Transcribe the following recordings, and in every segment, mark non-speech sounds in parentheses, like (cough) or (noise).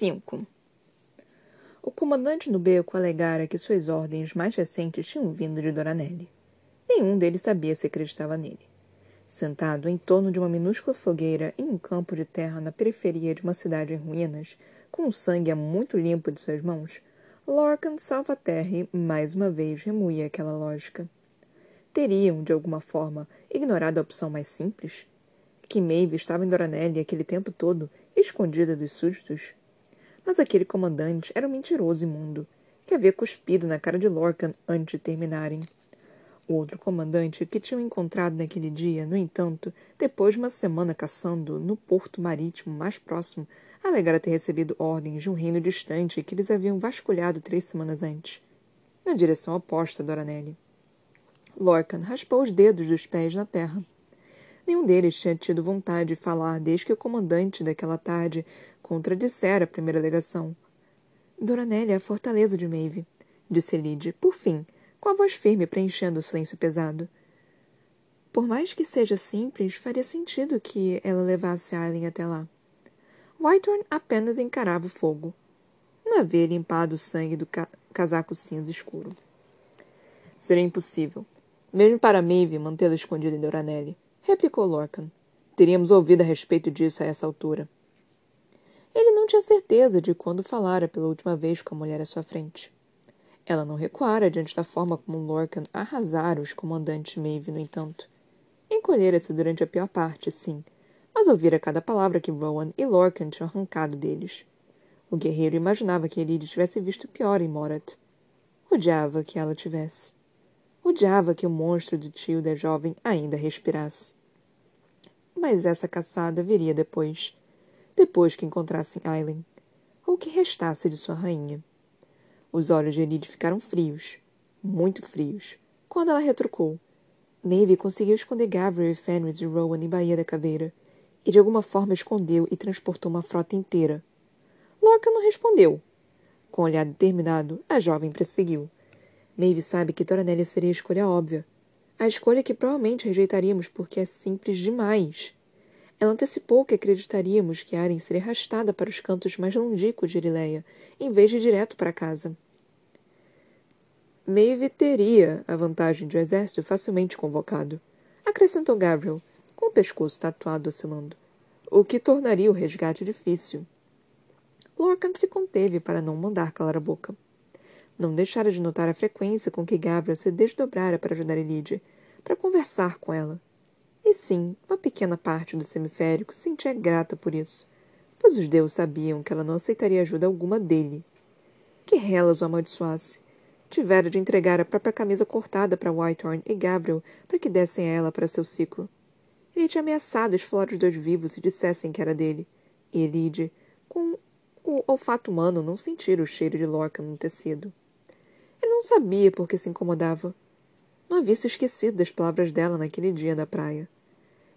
5. O comandante no beco alegara que suas ordens mais recentes tinham vindo de Doranelli. Nenhum deles sabia se acreditava nele. Sentado em torno de uma minúscula fogueira em um campo de terra na periferia de uma cidade em ruínas, com o sangue muito limpo de suas mãos, Lorcan Salvaterre mais uma vez remoía aquela lógica. Teriam, de alguma forma, ignorado a opção mais simples? Que Maeve estava em Doranelli aquele tempo todo, escondida dos súditos? Mas aquele comandante era um mentiroso imundo, que havia cuspido na cara de Lorcan antes de terminarem. O outro comandante que tinham encontrado naquele dia, no entanto, depois de uma semana caçando no porto marítimo mais próximo, alegara ter recebido ordens de um reino distante que eles haviam vasculhado três semanas antes, na direção oposta Doranelli. Lorcan raspou os dedos dos pés na terra. Nenhum deles tinha tido vontade de falar desde que o comandante daquela tarde contradissera a primeira alegação. Doranelli é a fortaleza de Maeve, disse Lide, por fim, com a voz firme preenchendo o silêncio pesado. Por mais que seja simples, faria sentido que ela levasse Aileen até lá. Whitehorn apenas encarava o fogo. Não havia limpado o sangue do ca casaco cinza escuro. Seria impossível. Mesmo para Maeve mantê-la escondida em Doranelli, replicou Lorcan. Teríamos ouvido a respeito disso a essa altura. Ele não tinha certeza de quando falara pela última vez com a mulher à sua frente. Ela não recuara diante da forma como Lorcan arrasara os comandantes Maeve, no entanto. Encolhera-se durante a pior parte, sim, mas ouvira cada palavra que Rowan e Lorcan tinham arrancado deles. O guerreiro imaginava que Elide tivesse visto pior em Morat. Odiava que ela tivesse. Odiava que o monstro do tio da jovem ainda respirasse. Mas essa caçada viria depois. Depois que encontrassem Aileen. Ou que restasse de sua rainha. Os olhos de Elide ficaram frios. Muito frios. Quando ela retrucou. Maeve conseguiu esconder Gabriel e Fenris de Rowan em Baía da Caveira e de alguma forma escondeu e transportou uma frota inteira. Lorca não respondeu. Com um olhar determinado, a jovem prosseguiu. Maeve sabe que Toranelli seria a escolha óbvia. A escolha que provavelmente rejeitaríamos porque é simples demais. Ela antecipou que acreditaríamos que Aren seria arrastada para os cantos mais longínquos de Irileia, em vez de direto para casa. Maeve teria a vantagem de um exército facilmente convocado, acrescentou Gabriel, com o pescoço tatuado oscilando, o que tornaria o resgate difícil. Lorcan se conteve para não mandar calar a boca. Não deixara de notar a frequência com que Gabriel se desdobrara para ajudar Elide, para conversar com ela. E sim, uma pequena parte do semiférico se sentia grata por isso, pois os deuses sabiam que ela não aceitaria ajuda alguma dele. Que relas o amaldiçoasse! Tivera de entregar a própria camisa cortada para Whitehorn e Gabriel para que dessem a ela para seu ciclo. Ele tinha ameaçado esfolar os dois vivos se dissessem que era dele. E Elide, com o olfato humano, não sentira o cheiro de Lorca no tecido. Ele não sabia por que se incomodava. Não havia se esquecido das palavras dela naquele dia da praia.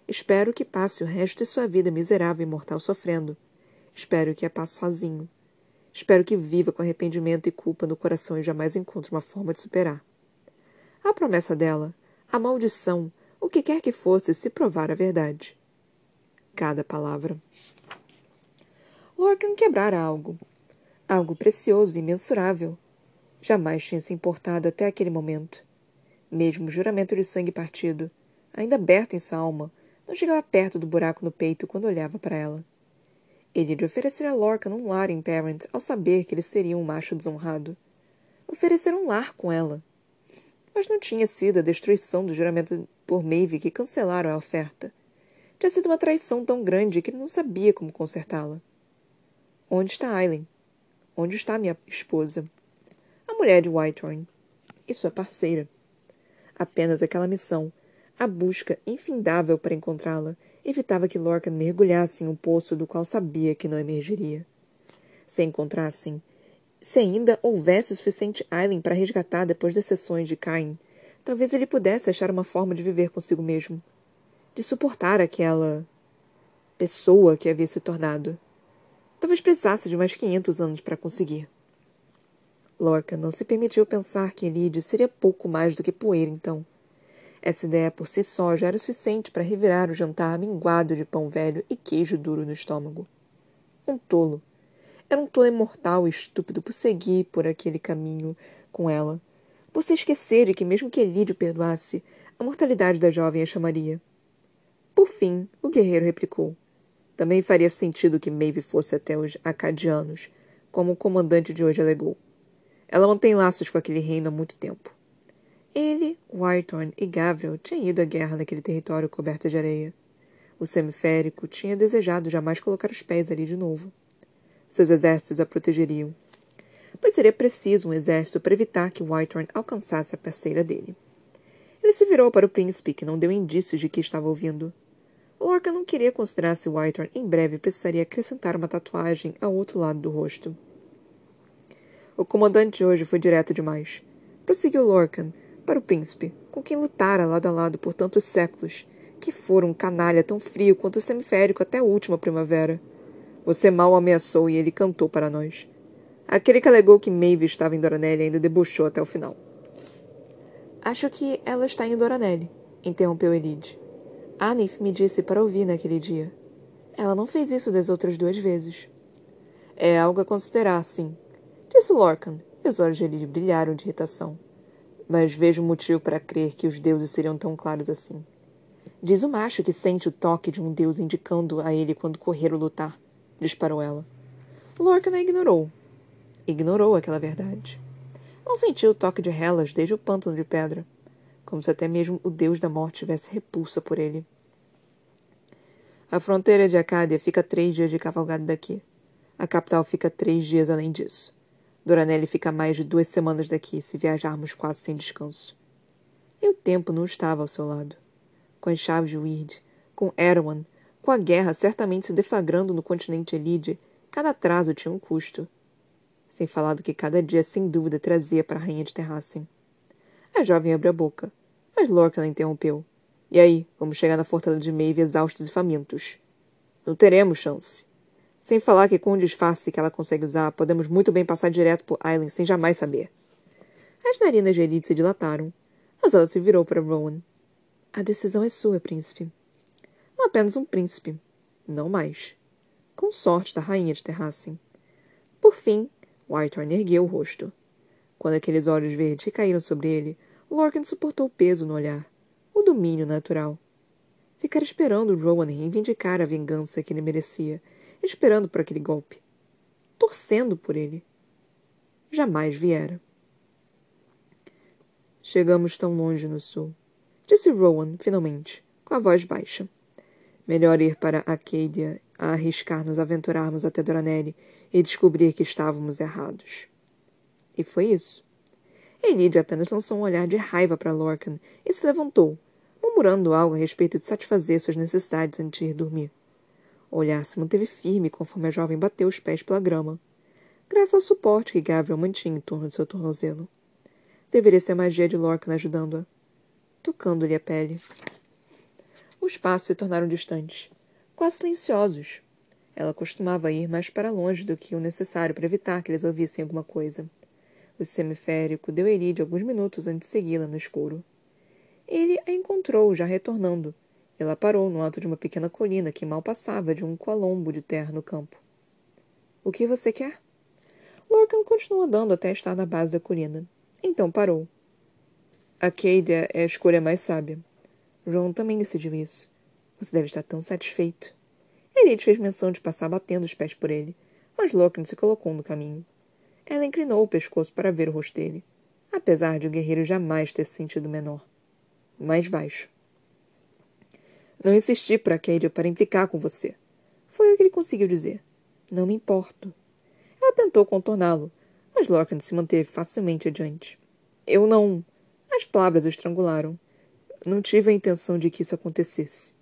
Espero que passe o resto de sua vida miserável e mortal sofrendo. Espero que a passe sozinho. Espero que viva com arrependimento e culpa no coração e jamais encontre uma forma de superar. A promessa dela, a maldição, o que quer que fosse, se provar a verdade. Cada palavra. Lorcan quebrara algo. Algo precioso e imensurável. Jamais tinha se importado até aquele momento. Mesmo o juramento de sangue partido, ainda aberto em sua alma, não chegava perto do buraco no peito quando olhava para ela. Ele lhe oferecera a Lorcan um lar em Parent ao saber que ele seria um macho desonrado. Oferecer um lar com ela. Mas não tinha sido a destruição do juramento por Maeve que cancelaram a oferta. Tinha sido uma traição tão grande que ele não sabia como consertá-la. Onde está Aileen? Onde está minha esposa? A mulher de Whitehorn. E sua parceira. Apenas aquela missão, a busca infindável para encontrá-la, evitava que Lorcan mergulhasse em um poço do qual sabia que não emergiria. Se encontrassem, se ainda houvesse o suficiente Aileen para resgatar depois das sessões de Cain, Talvez ele pudesse achar uma forma de viver consigo mesmo, de suportar aquela pessoa que havia se tornado. Talvez precisasse de mais quinhentos anos para conseguir. Lorca não se permitiu pensar que Elide seria pouco mais do que poeira, então. Essa ideia por si só já era suficiente para revirar o jantar minguado de pão velho e queijo duro no estômago. Um tolo. Era um tolo imortal e estúpido por seguir por aquele caminho com ela. Você esquecer de que, mesmo que Elídio perdoasse, a mortalidade da jovem a chamaria. Por fim, o guerreiro replicou. Também faria sentido que Maeve fosse até os acadianos, como o comandante de hoje alegou. Ela mantém laços com aquele reino há muito tempo. Ele, Whitehorn e Gabriel tinham ido à guerra naquele território coberto de areia. O semiférico tinha desejado jamais colocar os pés ali de novo. Seus exércitos a protegeriam. Pois seria preciso um exército para evitar que Whitehorn alcançasse a parceira dele. Ele se virou para o príncipe, que não deu indícios de que estava ouvindo. Lorca não queria considerar se Whitehorn em breve precisaria acrescentar uma tatuagem ao outro lado do rosto. O comandante hoje foi direto demais. Prosseguiu Lorcan para o príncipe, com quem lutara lado a lado por tantos séculos, que fora um canalha tão frio quanto o semiférico até a última primavera. Você mal ameaçou e ele cantou para nós. Aquele que alegou que Maeve estava em Doranelli ainda debochou até o final. Acho que ela está em Doranelli, interrompeu Elide. Anif me disse para ouvir naquele dia. Ela não fez isso das outras duas vezes. É algo a considerar, sim, Disse Lorcan, e os olhos de Elide brilharam de irritação. Mas vejo motivo para crer que os deuses seriam tão claros assim. Diz o macho que sente o toque de um deus indicando a ele quando correr ou lutar, disparou ela. Lorcan a ignorou. Ignorou aquela verdade. Não sentiu o toque de Hellas desde o pântano de pedra, como se até mesmo o deus da morte tivesse repulsa por ele. A fronteira de Acádia fica três dias de cavalgada daqui. A capital fica três dias além disso. Doranelli fica mais de duas semanas daqui, se viajarmos quase sem descanso. E o tempo não estava ao seu lado. Com as chaves de Weird, com Erwan, com a guerra certamente se deflagrando no continente Elide, cada atraso tinha um custo. Sem falar do que cada dia sem dúvida trazia para a rainha de Terrassen. A jovem abriu a boca, mas Lorcan interrompeu. E aí, vamos chegar na fortaleza de Maeve exaustos e famintos. Não teremos chance. Sem falar que com o disfarce que ela consegue usar, podemos muito bem passar direto por Aileen sem jamais saber. As narinas de Elite se dilataram, mas ela se virou para Rowan. A decisão é sua, príncipe. Não apenas um príncipe. Não mais. Com sorte da rainha de Terrassen. Por fim, Whitehorn ergueu o rosto. Quando aqueles olhos verdes caíram sobre ele, Lorcan suportou o peso no olhar, o domínio natural. Ficara esperando Rowan reivindicar a vingança que ele merecia esperando por aquele golpe, torcendo por ele. Jamais viera. Chegamos tão longe no sul, disse Rowan, finalmente, com a voz baixa. Melhor ir para Acadia a arriscar nos aventurarmos até Doranelli e descobrir que estávamos errados. E foi isso. Enid apenas lançou um olhar de raiva para Lorcan e se levantou, murmurando algo a respeito de satisfazer suas necessidades antes de ir dormir. Olhar se manteve firme conforme a jovem bateu os pés pela grama, graças ao suporte que Gabriel mantinha em torno de seu tornozelo. Deveria ser a magia de Lorcan ajudando-a, tocando-lhe a pele. Os passos se tornaram distantes, quase silenciosos. Ela costumava ir mais para longe do que o necessário para evitar que eles ouvissem alguma coisa. O semiférico deu a Elide alguns minutos antes de segui-la no escuro. Ele a encontrou, já retornando, ela parou no alto de uma pequena colina que mal passava de um colombo de terra no campo. O que você quer? Lorcan continuou andando até estar na base da colina. Então parou. Acadia é a escolha mais sábia. Ron também decidiu isso. Você deve estar tão satisfeito. Elite fez menção de passar batendo os pés por ele, mas Lorcan se colocou no caminho. Ela inclinou o pescoço para ver o rosto dele, apesar de o guerreiro jamais ter se sentido menor. Mais baixo. Não insisti para Katie para implicar com você. Foi o que ele conseguiu dizer. Não me importo. Ela tentou contorná-lo, mas Lorcan se manteve facilmente adiante. Eu não. As palavras o estrangularam. Não tive a intenção de que isso acontecesse.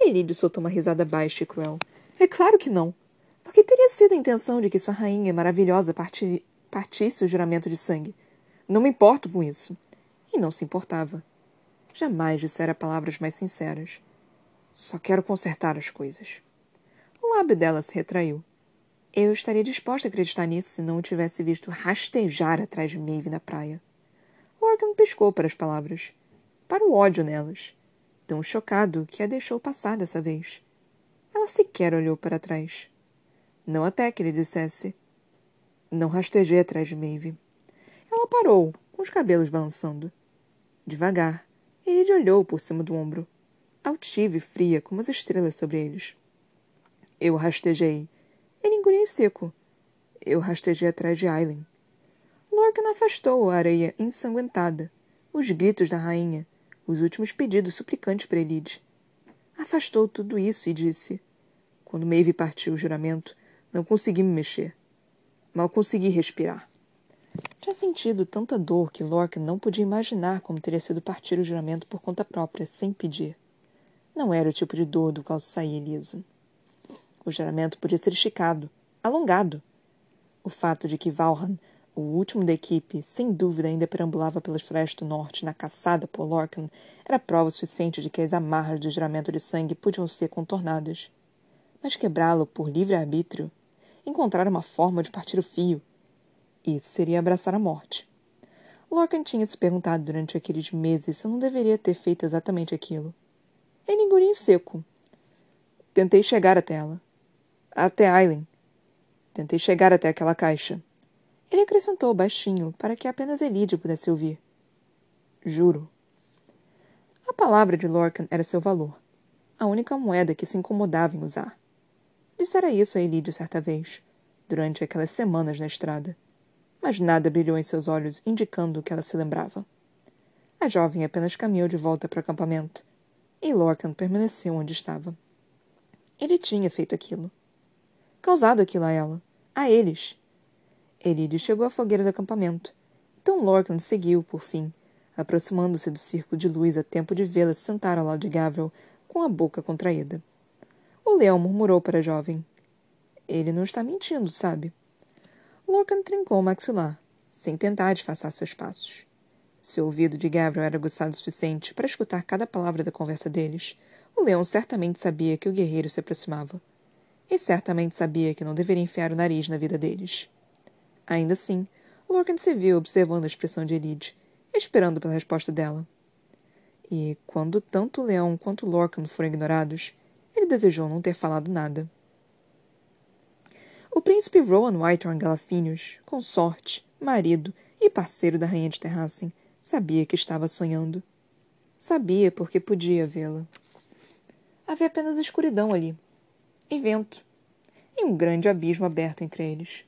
Elídio soltou uma risada baixa e cruel. É claro que não. Porque teria sido a intenção de que sua rainha maravilhosa parti... partisse o juramento de sangue. Não me importo com isso. E não se importava. Jamais dissera palavras mais sinceras. Só quero consertar as coisas. O lábio dela se retraiu. Eu estaria disposta a acreditar nisso se não o tivesse visto rastejar atrás de Maeve na praia. Lorcan pescou para as palavras, para o ódio nelas, tão chocado que a deixou passar dessa vez. Ela sequer olhou para trás. Não até que ele dissesse. Não rastejei atrás de Maeve. Ela parou, com os cabelos balançando. Devagar, ele olhou por cima do ombro, altiva e fria como as estrelas sobre eles. Eu rastejei. Ele engoliu seco. Eu rastejei atrás de Aileen. Lorcan afastou a areia ensanguentada, os gritos da rainha, os últimos pedidos suplicantes para Elide. Afastou tudo isso e disse: Quando Maeve partiu o juramento, não consegui me mexer. Mal consegui respirar. Tinha sentido tanta dor que Lorcan não podia imaginar como teria sido partir o juramento por conta própria, sem pedir. Não era o tipo de dor do qual saía ileso. O juramento podia ser esticado, alongado. O fato de que Valhan, o último da equipe, sem dúvida ainda perambulava pelas florestas do norte na caçada por Lorcan, era prova suficiente de que as amarras do juramento de sangue podiam ser contornadas. Mas quebrá-lo por livre-arbítrio, encontrar uma forma de partir o fio, isso seria abraçar a morte. Lorcan tinha se perguntado durante aqueles meses se não deveria ter feito exatamente aquilo. Engoliu em seco. Tentei chegar até ela. Até Aileen. Tentei chegar até aquela caixa. Ele acrescentou baixinho para que apenas Elide pudesse ouvir. Juro. A palavra de Lorcan era seu valor. A única moeda que se incomodava em usar. Dissera isso a Elide certa vez, durante aquelas semanas na estrada mas nada brilhou em seus olhos, indicando que ela se lembrava. A jovem apenas caminhou de volta para o acampamento, e Lorcan permaneceu onde estava. Ele tinha feito aquilo. Causado aquilo a ela. A eles. Elide chegou à fogueira do acampamento. Então Lorcan seguiu, por fim, aproximando-se do círculo de luz a tempo de vê-la sentar ao lado de Gavril, com a boca contraída. O leão murmurou para a jovem. Ele não está mentindo, sabe? Lorcan trincou o maxilar, sem tentar disfarçar seus passos. Seu ouvido de Gabriel era aguçado o suficiente para escutar cada palavra da conversa deles. O leão certamente sabia que o guerreiro se aproximava. E certamente sabia que não deveria enfiar o nariz na vida deles. Ainda assim, Lorcan se viu observando a expressão de Elide, esperando pela resposta dela. E, quando tanto o leão quanto Lorcan foram ignorados, ele desejou não ter falado nada. O príncipe Rowan Whitehorn Galafinius, consorte, marido e parceiro da rainha de Terrassen, sabia que estava sonhando. Sabia porque podia vê-la. Havia apenas escuridão ali, e vento, e um grande abismo aberto entre eles.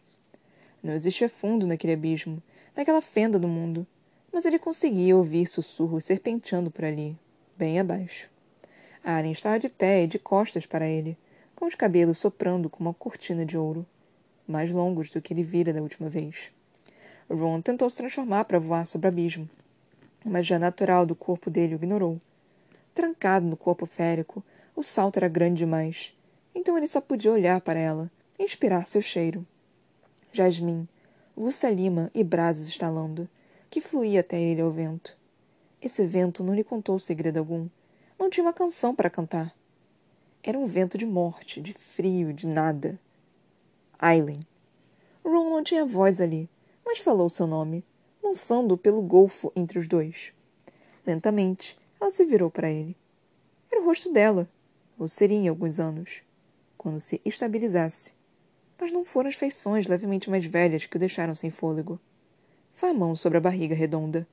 Não existia fundo naquele abismo, naquela fenda do mundo, mas ele conseguia ouvir sussurros serpenteando por ali, bem abaixo. Aren estava de pé e de costas para ele, com os cabelos soprando como uma cortina de ouro, mais longos do que ele vira da última vez. Ron tentou se transformar para voar sobre o abismo, mas já natural do corpo dele o ignorou. Trancado no corpo férico, o salto era grande demais, então ele só podia olhar para ela inspirar seu cheiro. Jasmim, Lúcia Lima e brasas estalando, que fluía até ele ao vento. Esse vento não lhe contou segredo algum. Não tinha uma canção para cantar. Era um vento de morte, de frio, de nada. Aileen. Ron não tinha voz ali, mas falou seu nome, lançando-o pelo golfo entre os dois. Lentamente, ela se virou para ele. Era o rosto dela, ou seria em alguns anos, quando se estabilizasse. Mas não foram as feições levemente mais velhas que o deixaram sem fôlego. Foi a mão sobre a barriga redonda.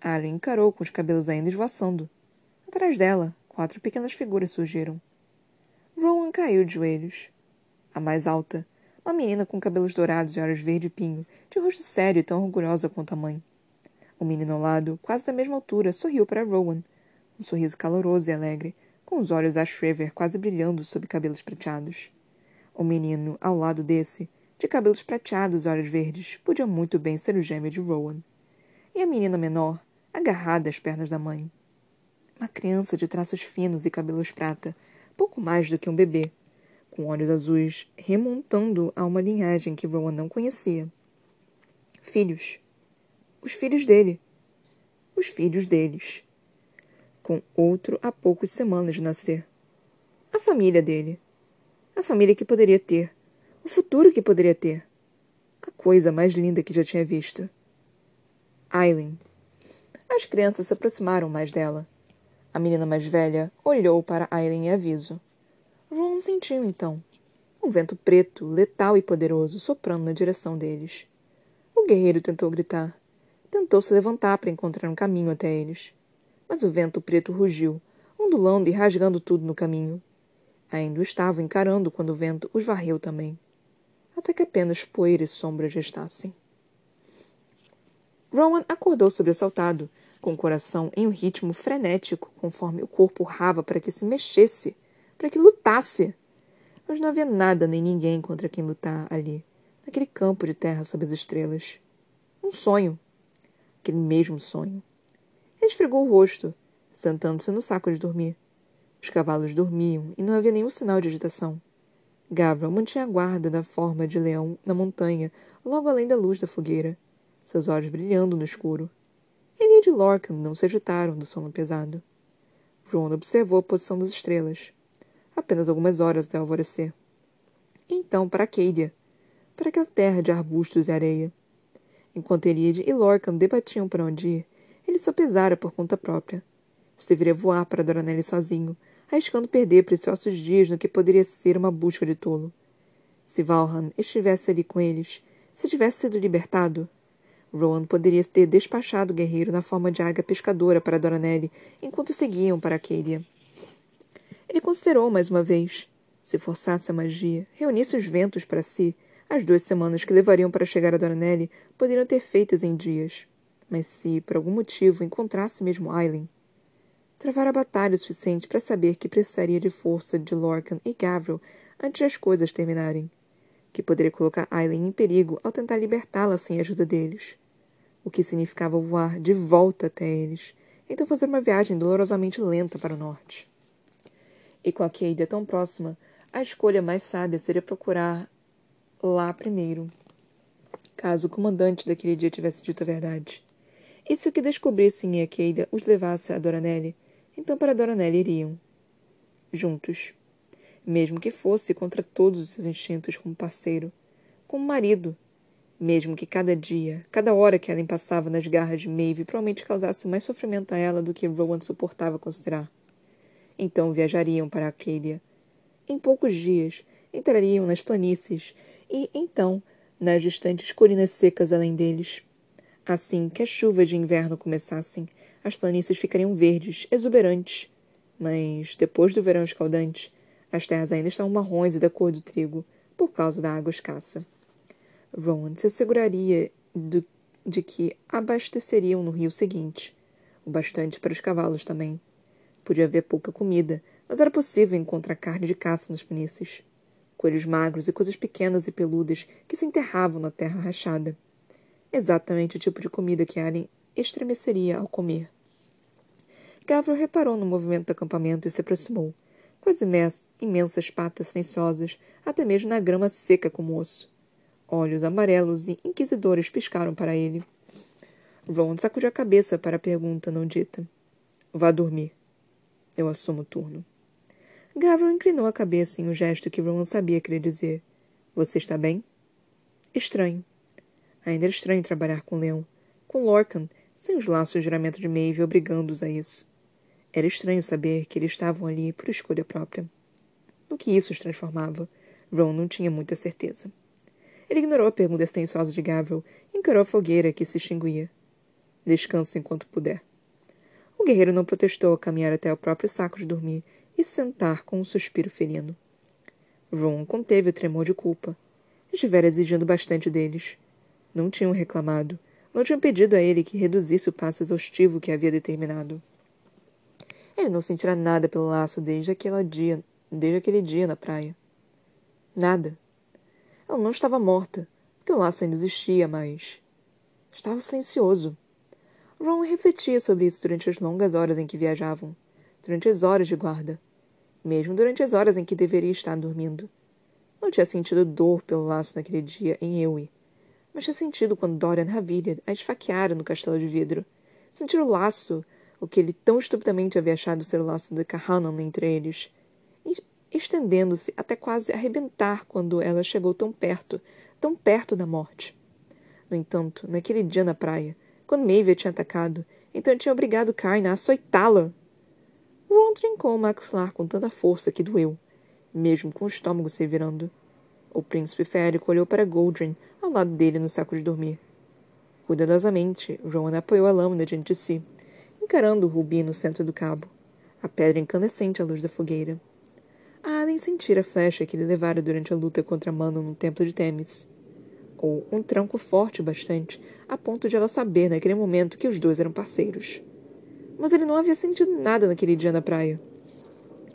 Aileen encarou com os cabelos ainda esvoaçando. Atrás dela, quatro pequenas figuras surgiram. Rowan caiu de joelhos. A mais alta, uma menina com cabelos dourados e olhos verde pinho, de rosto sério e tão orgulhosa quanto a mãe. O menino ao lado, quase da mesma altura, sorriu para Rowan. Um sorriso caloroso e alegre, com os olhos a Shriver quase brilhando sob cabelos prateados. O menino, ao lado desse, de cabelos prateados e olhos verdes, podia muito bem ser o gêmeo de Rowan. E a menina menor, agarrada às pernas da mãe. Uma criança de traços finos e cabelos prata, pouco mais do que um bebê, com olhos azuis remontando a uma linhagem que Rowan não conhecia. Filhos. Os filhos dele. Os filhos deles. Com outro há poucas semanas de nascer. A família dele. A família que poderia ter. O futuro que poderia ter. A coisa mais linda que já tinha visto. Aileen. As crianças se aproximaram mais dela. A menina mais velha olhou para Aileen em aviso. Ron sentiu, então. Um vento preto, letal e poderoso, soprando na direção deles. O guerreiro tentou gritar. Tentou se levantar para encontrar um caminho até eles. Mas o vento preto rugiu, ondulando e rasgando tudo no caminho. Ainda o estavam encarando quando o vento os varreu também. Até que apenas poeira e sombras restassem. Rowan acordou sobressaltado, com o coração em um ritmo frenético, conforme o corpo urrava para que se mexesse, para que lutasse. Mas não havia nada nem ninguém contra quem lutar ali, naquele campo de terra sob as estrelas. Um sonho. Aquele mesmo sonho. Ele esfregou o rosto, sentando-se no saco de dormir. Os cavalos dormiam e não havia nenhum sinal de agitação. Gabriel mantinha a guarda da forma de leão na montanha, logo além da luz da fogueira, seus olhos brilhando no escuro. Ele e de Lorcan não se agitaram do sono pesado. Ron observou a posição das estrelas. Apenas algumas horas até alvorecer. Então para Acadia, para aquela terra de arbustos e areia. Enquanto Elide e Lorcan debatiam para onde ir, ele sopesara por conta própria. Se deveria voar para Doranelli sozinho, arriscando perder preciosos dias no que poderia ser uma busca de tolo. Se Valhan estivesse ali com eles, se tivesse sido libertado, Rowan poderia ter despachado o guerreiro na forma de águia pescadora para Doranelli enquanto seguiam para Acadia. Ele considerou mais uma vez. Se forçasse a magia, reunisse os ventos para si, as duas semanas que levariam para chegar a Doranelli poderiam ter feitas em dias. Mas se, por algum motivo, encontrasse mesmo Aileen, travara a batalha o suficiente para saber que precisaria de força de Lorcan e Gavril antes de as coisas terminarem, que poderia colocar Aileen em perigo ao tentar libertá-la sem a ajuda deles o que significava voar de volta até eles, então fazer uma viagem dolorosamente lenta para o norte. E com a Cadia tão próxima, a escolha mais sábia seria procurar lá primeiro, caso o comandante daquele dia tivesse dito a verdade. E se o que descobrissem em Acadia os levasse a Doranelli, então para Doranelli iriam. Juntos. Mesmo que fosse contra todos os seus instintos como parceiro, como marido, mesmo que cada dia, cada hora que Ellen passava nas garras de Maeve provavelmente causasse mais sofrimento a ela do que Rowan suportava considerar. Então viajariam para Acadia. Em poucos dias, entrariam nas planícies e, então, nas distantes colinas secas além deles. Assim que as chuvas de inverno começassem, as planícies ficariam verdes, exuberantes. Mas, depois do verão escaldante, as terras ainda estão marrons e da cor do trigo, por causa da água escassa. Rowan se asseguraria do, de que abasteceriam no rio seguinte, o bastante para os cavalos também. Podia haver pouca comida, mas era possível encontrar carne de caça nas planícies. Coelhos magros e coisas pequenas e peludas que se enterravam na terra rachada. Exatamente o tipo de comida que Aren estremeceria ao comer. Gavril reparou no movimento do acampamento e se aproximou, com as imensas patas silenciosas, até mesmo na grama seca como osso. Olhos amarelos e inquisidores piscaram para ele. Ron sacudiu a cabeça para a pergunta não dita. Vá dormir. Eu assumo o turno. Gavril inclinou a cabeça em um gesto que Ron sabia querer dizer. Você está bem? Estranho. Ainda era estranho trabalhar com Leão, com Lorcan, sem os laços de juramento de Maeve obrigando-os a isso. Era estranho saber que eles estavam ali por escolha própria. No que isso os transformava, Ron não tinha muita certeza. Ele ignorou a pergunta extensiosa de Gavril e encarou a fogueira que se extinguia. Descanse enquanto puder. O guerreiro não protestou ao caminhar até o próprio saco de dormir e sentar com um suspiro felino. Ron conteve o tremor de culpa. Estivera exigindo bastante deles. Não tinham reclamado. Não tinham pedido a ele que reduzisse o passo exaustivo que havia determinado. Ele não sentirá nada pelo laço desde aquele dia, desde aquele dia na praia. Nada. Ela não estava morta, porque o laço ainda existia, mas. Estava silencioso. Ron refletia sobre isso durante as longas horas em que viajavam, durante as horas de guarda, mesmo durante as horas em que deveria estar dormindo. Não tinha sentido dor pelo laço naquele dia em Ewe, mas tinha sentido quando Dorian Ravilha a esfaqueara no castelo de vidro. Sentir o laço, o que ele tão estupidamente havia achado ser o laço de Kahanan entre eles estendendo-se até quase arrebentar quando ela chegou tão perto, tão perto da morte. No entanto, naquele dia na praia, quando Maeve tinha atacado, então tinha obrigado Karna a açoitá-la. Ron trincou o maxilar com tanta força que doeu, mesmo com o estômago se virando. O príncipe férico olhou para Goldrin, ao lado dele no saco de dormir. Cuidadosamente, Rowan apoiou a lâmina diante de si, encarando o rubi no centro do cabo, a pedra incandescente à luz da fogueira. A Allen sentira a flecha que ele levara durante a luta contra Manon no templo de Temis. Um tranco forte bastante, a ponto de ela saber naquele momento que os dois eram parceiros. Mas ele não havia sentido nada naquele dia na praia.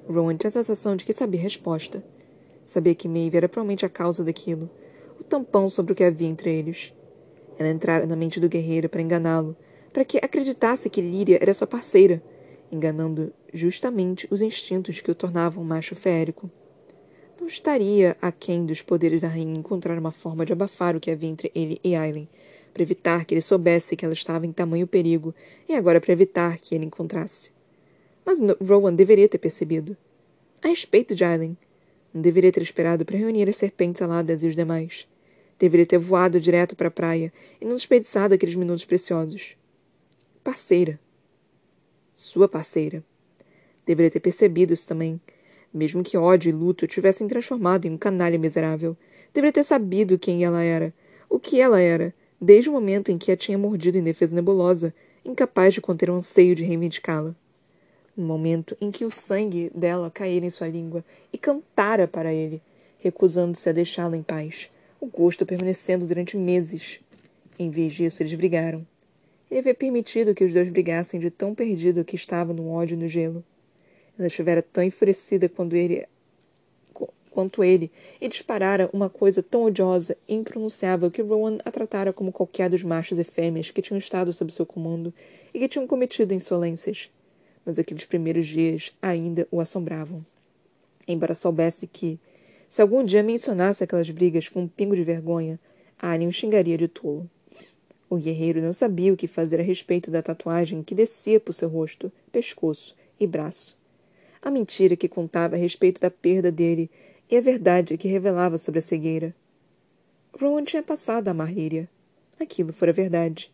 Rowan tinha a sensação de que sabia a resposta. Sabia que Maeve era provavelmente a causa daquilo, o tampão sobre o que havia entre eles. Ela entrara na mente do guerreiro para enganá-lo, para que acreditasse que Líria era sua parceira, enganando justamente os instintos que o tornavam macho férico. Não estaria aquém dos poderes da rainha encontrar uma forma de abafar o que havia entre ele e Aileen, para evitar que ele soubesse que ela estava em tamanho perigo, e agora para evitar que ele encontrasse. Mas Rowan deveria ter percebido. A respeito de Aileen, não deveria ter esperado para reunir as serpentes aladas e os demais. Deveria ter voado direto para a praia e não desperdiçado aqueles minutos preciosos. Parceira. Sua parceira. Deveria ter percebido isso também. Mesmo que ódio e luto tivessem transformado em um canalha miserável. Deveria ter sabido quem ela era, o que ela era, desde o momento em que a tinha mordido em defesa nebulosa, incapaz de conter o anseio de reivindicá-la no momento em que o sangue dela caíra em sua língua e cantara para ele, recusando-se a deixá-la em paz, o gosto permanecendo durante meses. Em vez disso, eles brigaram. Ele havia permitido que os dois brigassem de tão perdido que estava no ódio e no gelo. Ela estivera tão enfurecida quando ele quanto ele, e disparara uma coisa tão odiosa e impronunciável que Rowan a tratara como qualquer dos machos e fêmeas que tinham estado sob seu comando e que tinham cometido insolências mas aqueles primeiros dias ainda o assombravam. Embora soubesse que, se algum dia mencionasse aquelas brigas com um pingo de vergonha, Alien o xingaria de tolo. O guerreiro não sabia o que fazer a respeito da tatuagem que descia por seu rosto, pescoço e braço. A mentira que contava a respeito da perda dele e a verdade que revelava sobre a cegueira. Rowan tinha passado a amar. Aquilo fora verdade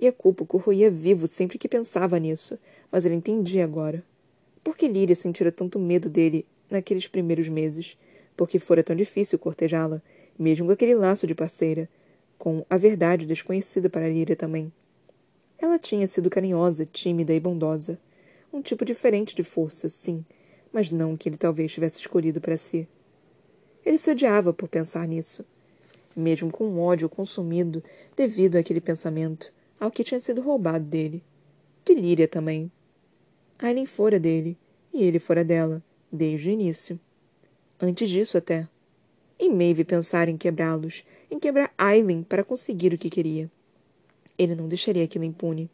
e a culpa corroía vivo sempre que pensava nisso, mas ele entendia agora. Por que Líria sentira tanto medo dele naqueles primeiros meses? Por que fora tão difícil cortejá-la, mesmo com aquele laço de parceira, com a verdade desconhecida para Líria também? Ela tinha sido carinhosa, tímida e bondosa. Um tipo diferente de força, sim, mas não o que ele talvez tivesse escolhido para si. Ele se odiava por pensar nisso, mesmo com um ódio consumido devido àquele pensamento ao que tinha sido roubado dele. De Líria também. Aileen fora dele, e ele fora dela, desde o início. Antes disso, até. E Maeve pensar em quebrá-los, em quebrar Aileen para conseguir o que queria. Ele não deixaria aquilo impune.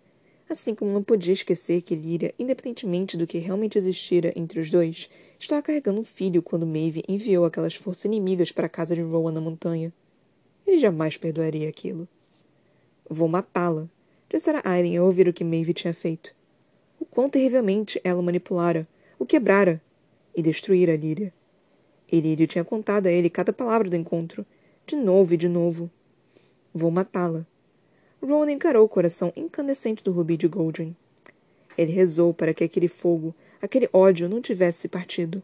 Assim como não podia esquecer que Líria, independentemente do que realmente existira entre os dois, estava carregando um filho quando Maeve enviou aquelas forças inimigas para a casa de Rowan na montanha. Ele jamais perdoaria aquilo. Vou matá-la, dissera Aileen ao ouvir o que Maeve tinha feito. O quão terrivelmente ela o manipulara, o quebrara e destruíra Líria. Elírio tinha contado a ele cada palavra do encontro, de novo e de novo. Vou matá-la. Rowan encarou o coração incandescente do rubi de Goldrin. Ele rezou para que aquele fogo, aquele ódio não tivesse se partido.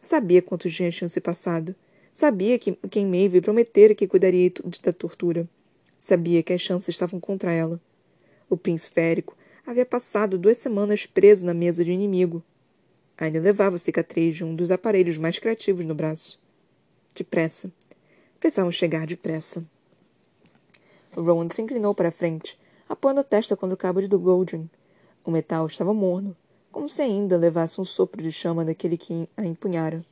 Sabia quantos dias tinham se passado. Sabia que quem Maeve prometera que cuidaria da tortura. Sabia que as chances estavam contra ela. O príncipe férico havia passado duas semanas preso na mesa de inimigo. Ainda levava a cicatriz de um dos aparelhos mais criativos no braço. Depressa. Precisavam chegar depressa. Rowan se inclinou para a frente, apoiando a testa contra o cabo de Goldrin. O metal estava morno, como se ainda levasse um sopro de chama daquele que a empunhara.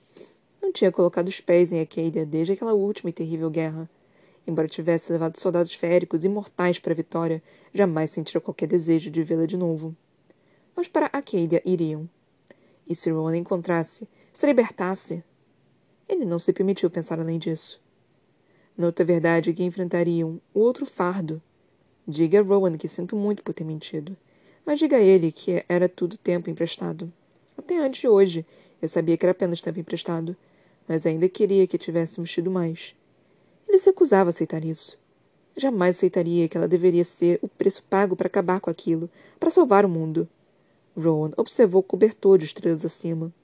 Não tinha colocado os pés em Acadia desde aquela última e terrível guerra, Embora tivesse levado soldados féricos e mortais para a vitória, jamais sentira qualquer desejo de vê-la de novo. Mas para Acadia iriam. E se Rowan encontrasse, se libertasse? Ele não se permitiu pensar além disso. Noutra verdade que enfrentariam o outro fardo. Diga a Rowan que sinto muito por ter mentido. Mas diga a ele que era tudo tempo emprestado. Até antes de hoje, eu sabia que era apenas tempo emprestado, mas ainda queria que tivéssemos tido mais. Ele se recusava a aceitar isso. Jamais aceitaria que ela deveria ser o preço pago para acabar com aquilo, para salvar o mundo. Rowan observou o cobertor de estrelas acima.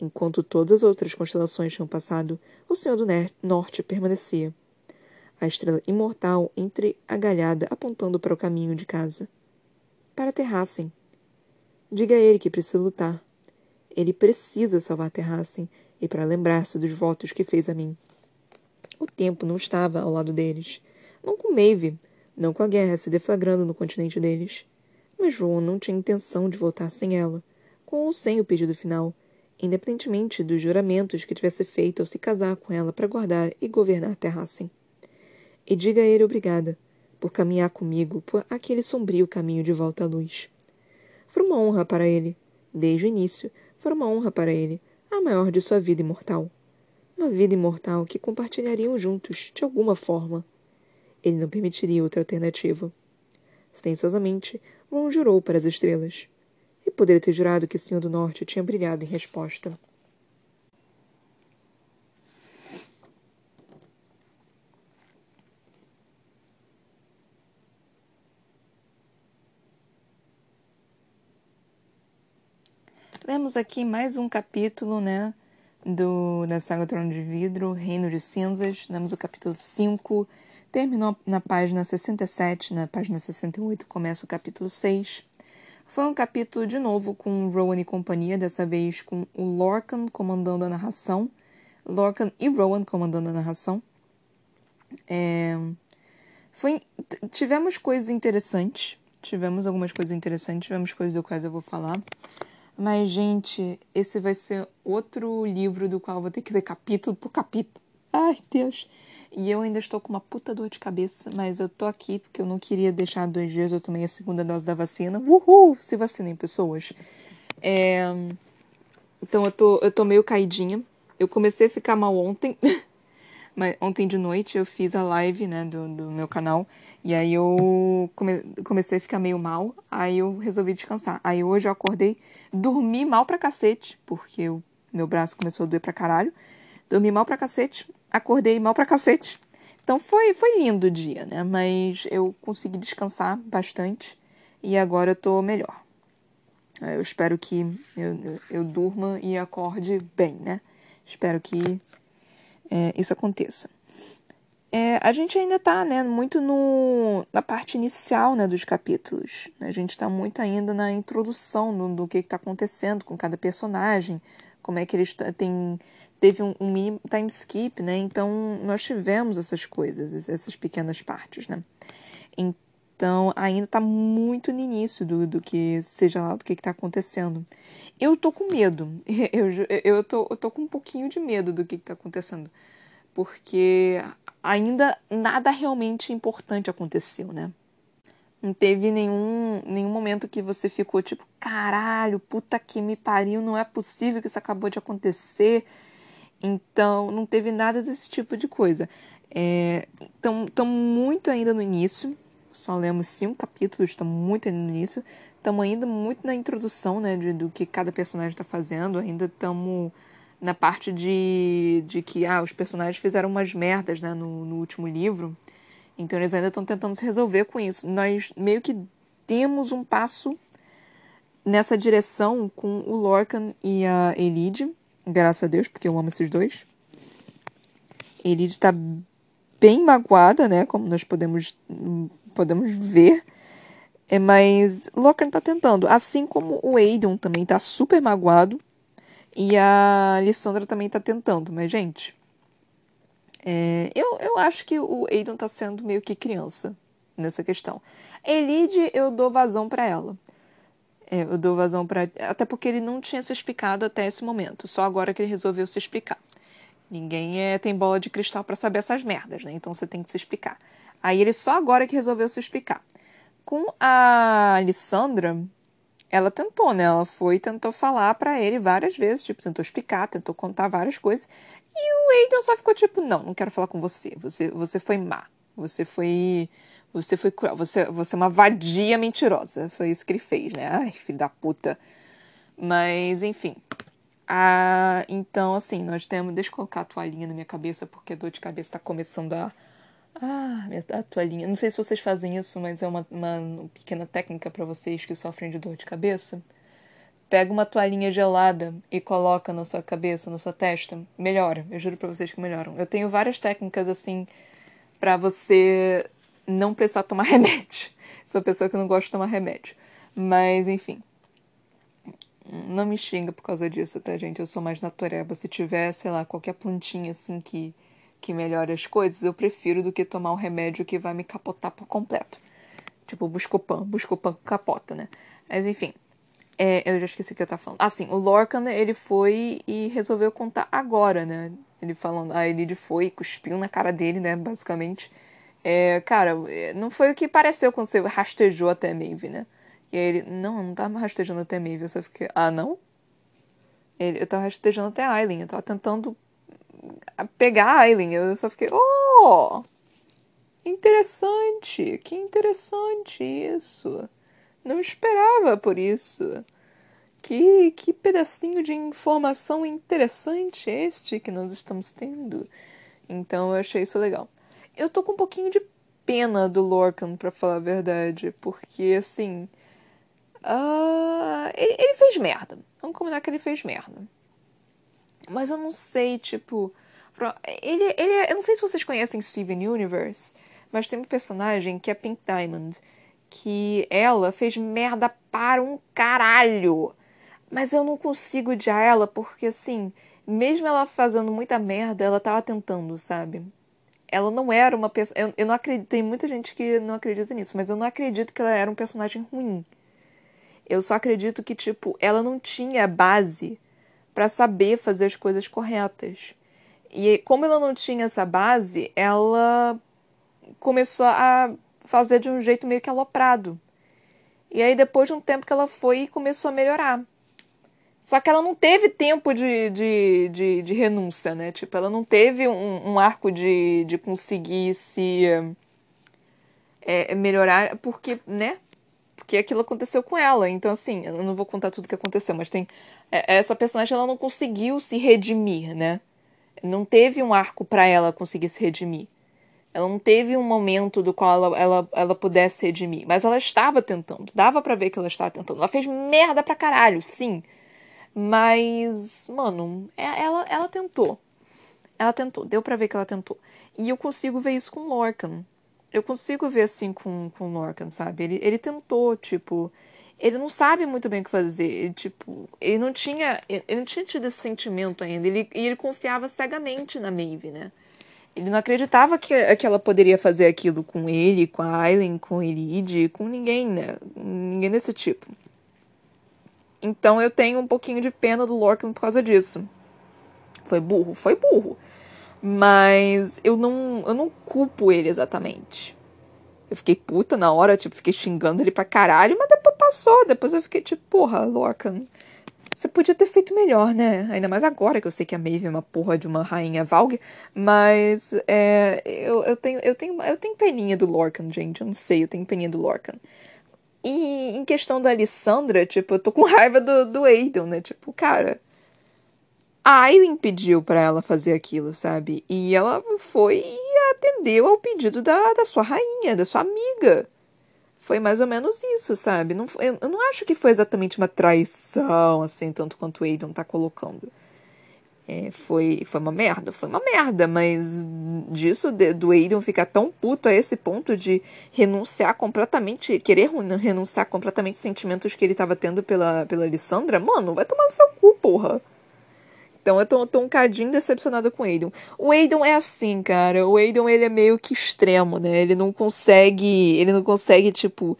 Enquanto todas as outras constelações tinham passado, o Senhor do Norte permanecia. A estrela imortal entreagalhada apontando para o caminho de casa. Para Terrassen. Diga a ele que precisa lutar. Ele precisa salvar Terrassen e para lembrar-se dos votos que fez a mim. O tempo não estava ao lado deles. Não com Maeve, não com a guerra se deflagrando no continente deles. Mas Rowan não tinha intenção de voltar sem ela, com ou sem o pedido final, independentemente dos juramentos que tivesse feito ao se casar com ela para guardar e governar Terrassen. E diga a ele obrigada, por caminhar comigo por aquele sombrio caminho de volta à luz. Foi uma honra para ele. Desde o início, foi uma honra para ele, a maior de sua vida imortal. Uma vida imortal que compartilhariam juntos, de alguma forma. Ele não permitiria outra alternativa. Silenciosamente, Ron jurou para as estrelas. E poderia ter jurado que o Senhor do Norte tinha brilhado em resposta. Lemos aqui mais um capítulo, né, do, da saga Trono de Vidro, Reino de Cinzas. Lemos o capítulo 5, terminou na página 67, na página 68 começa o capítulo 6. Foi um capítulo de novo com Rowan e companhia, dessa vez com o Lorcan comandando a narração. Lorcan e Rowan comandando a narração. É, foi, tivemos coisas interessantes, tivemos algumas coisas interessantes, tivemos coisas do quais eu vou falar. Mas, gente, esse vai ser outro livro do qual eu vou ter que ler capítulo por capítulo. Ai, Deus. E eu ainda estou com uma puta dor de cabeça, mas eu tô aqui porque eu não queria deixar dois dias. Eu tomei a segunda dose da vacina. Uhul! Se vacinem, pessoas. É... Então eu tô, eu tô meio caidinha. Eu comecei a ficar mal ontem. (laughs) mas ontem de noite eu fiz a live, né, do, do meu canal. E aí eu come, comecei a ficar meio mal. Aí eu resolvi descansar. Aí hoje eu acordei Dormi mal pra cacete, porque o meu braço começou a doer pra caralho. Dormi mal pra cacete, acordei mal pra cacete. Então foi, foi lindo o dia, né? Mas eu consegui descansar bastante e agora eu tô melhor. Eu espero que eu, eu, eu durma e acorde bem, né? Espero que é, isso aconteça. É, a gente ainda está né, muito no, na parte inicial né, dos capítulos. A gente está muito ainda na introdução do, do que está acontecendo com cada personagem, como é que eles têm. Teve um, um mini time skip, né? Então nós tivemos essas coisas, essas pequenas partes, né? Então ainda está muito no início do, do que seja lá do que está acontecendo. Eu tô com medo. (laughs) Eu, eu, eu, tô, eu tô com um pouquinho de medo do que está acontecendo porque ainda nada realmente importante aconteceu, né? Não teve nenhum, nenhum momento que você ficou tipo, caralho, puta que me pariu, não é possível que isso acabou de acontecer. Então, não teve nada desse tipo de coisa. Estamos é, muito ainda no início, só lemos cinco capítulos, estamos muito no início. Estamos ainda muito na introdução né, de, do que cada personagem está fazendo, ainda estamos na parte de, de que ah, os personagens fizeram umas merdas né, no, no último livro. Então eles ainda estão tentando se resolver com isso. Nós meio que temos um passo nessa direção com o Lorcan e a Elide, graças a Deus, porque eu amo esses dois. Elide está bem magoada, né, como nós podemos, podemos ver. É, mas Lorcan está tentando, assim como o Aiden também está super magoado. E a Alessandra também tá tentando, mas, gente. É, eu, eu acho que o Aiden tá sendo meio que criança nessa questão. Elide, eu dou vazão para ela. É, eu dou vazão para Até porque ele não tinha se explicado até esse momento. Só agora que ele resolveu se explicar. Ninguém é, tem bola de cristal para saber essas merdas, né? Então você tem que se explicar. Aí ele só agora que resolveu se explicar. Com a Alessandra, ela tentou, né? Ela foi e tentou falar para ele várias vezes, tipo, tentou explicar, tentou contar várias coisas. E o Aiden só ficou tipo, não, não quero falar com você. Você, você foi má. Você foi. Você foi cruel. Você, você é uma vadia mentirosa. Foi isso que ele fez, né? Ai, filho da puta. Mas, enfim. Ah, então, assim, nós temos. Deixa eu colocar a toalhinha na minha cabeça, porque a dor de cabeça tá começando a ah, a toalhinha. Não sei se vocês fazem isso, mas é uma, uma pequena técnica para vocês que sofrem de dor de cabeça. pega uma toalhinha gelada e coloca na sua cabeça, na sua testa, melhora. Eu juro pra vocês que melhoram. Eu tenho várias técnicas assim para você não precisar tomar (laughs) remédio. Sou pessoa que não gosta de tomar remédio. Mas, enfim. Não me xinga por causa disso, tá, gente? Eu sou mais natureba. Se tiver, sei lá, qualquer plantinha assim que, que melhore as coisas, eu prefiro do que tomar um remédio que vai me capotar por completo. Tipo, Buscopan. Buscopan capota, né? Mas, enfim. É, eu já esqueci o que eu tava falando. Ah, sim. O Lorcan, ele foi e resolveu contar agora, né? Ele falando... A Elide foi e cuspiu na cara dele, né? Basicamente. É, cara, é, não foi o que pareceu quando você rastejou até Maeve, né? E aí ele, não, eu não tava rastejando até Maeve. Eu só fiquei, ah, não? Ele, eu tava rastejando até a Aileen. Eu tava tentando pegar a Aileen. Eu só fiquei, oh! Interessante, que interessante isso. Não esperava por isso. Que, que pedacinho de informação interessante este que nós estamos tendo. Então eu achei isso legal. Eu tô com um pouquinho de pena do Lorcan, para falar a verdade, porque assim. Uh, ele, ele, fez merda. Vamos combinar que ele fez merda. Mas eu não sei, tipo. Ele, ele é, Eu não sei se vocês conhecem Steven Universe, mas tem um personagem que é Pink Diamond. Que ela fez merda para um caralho. Mas eu não consigo odiar ela porque, assim, mesmo ela fazendo muita merda, ela tava tentando, sabe? ela não era uma pessoa. Eu, eu não acredito. Tem muita gente que não acredita nisso, mas eu não acredito que ela era um personagem ruim. Eu só acredito que, tipo, ela não tinha base para saber fazer as coisas corretas. E como ela não tinha essa base, ela começou a fazer de um jeito meio que aloprado. E aí, depois de um tempo que ela foi, começou a melhorar. Só que ela não teve tempo de, de, de, de renúncia, né? Tipo, ela não teve um, um arco de, de conseguir se é, melhorar, porque, né? Porque aquilo aconteceu com ela. Então, assim, eu não vou contar tudo o que aconteceu, mas tem. É, essa personagem ela não conseguiu se redimir, né? Não teve um arco para ela conseguir se redimir. Ela não teve um momento do qual ela, ela, ela pudesse redimir. Mas ela estava tentando. Dava para ver que ela estava tentando. Ela fez merda pra caralho, sim. Mas, mano, é, ela, ela tentou. Ela tentou, deu para ver que ela tentou. E eu consigo ver isso com Lorcan. Eu consigo ver assim com, com Lorcan, sabe? Ele, ele tentou, tipo. Ele não sabe muito bem o que fazer. Ele, tipo, ele não tinha. Ele não tinha tido esse sentimento ainda. Ele, e ele confiava cegamente na Maeve, né? Ele não acreditava que, que ela poderia fazer aquilo com ele, com a Aileen, com Elide, com ninguém, né? Ninguém desse tipo. Então eu tenho um pouquinho de pena do Lorcan por causa disso. Foi burro? Foi burro. Mas eu não, eu não culpo ele exatamente. Eu fiquei puta na hora, tipo, fiquei xingando ele pra caralho, mas depois passou. Depois eu fiquei tipo, porra, Lorcan, você podia ter feito melhor, né? Ainda mais agora que eu sei que a Maeve é uma porra de uma rainha Valg. Mas é, eu, eu, tenho, eu, tenho, eu tenho peninha do Lorcan, gente. Eu não sei, eu tenho peninha do Lorcan. E em questão da Alessandra, tipo, eu tô com raiva do, do Aiden, né? Tipo, cara. A Aileen pediu para ela fazer aquilo, sabe? E ela foi atendeu ao pedido da, da sua rainha, da sua amiga. Foi mais ou menos isso, sabe? Não, eu, eu não acho que foi exatamente uma traição, assim, tanto quanto o Aiden tá colocando. É, foi, foi uma merda, foi uma merda, mas disso de, do Aiden ficar tão puto a esse ponto de renunciar completamente, querer renunciar completamente sentimentos que ele tava tendo pela, pela Alessandra, mano, vai tomar no seu cu, porra. Então eu tô, tô um cadinho decepcionada com o Aiden. O Aiden é assim, cara. O Aiden, ele é meio que extremo, né? Ele não consegue. Ele não consegue, tipo,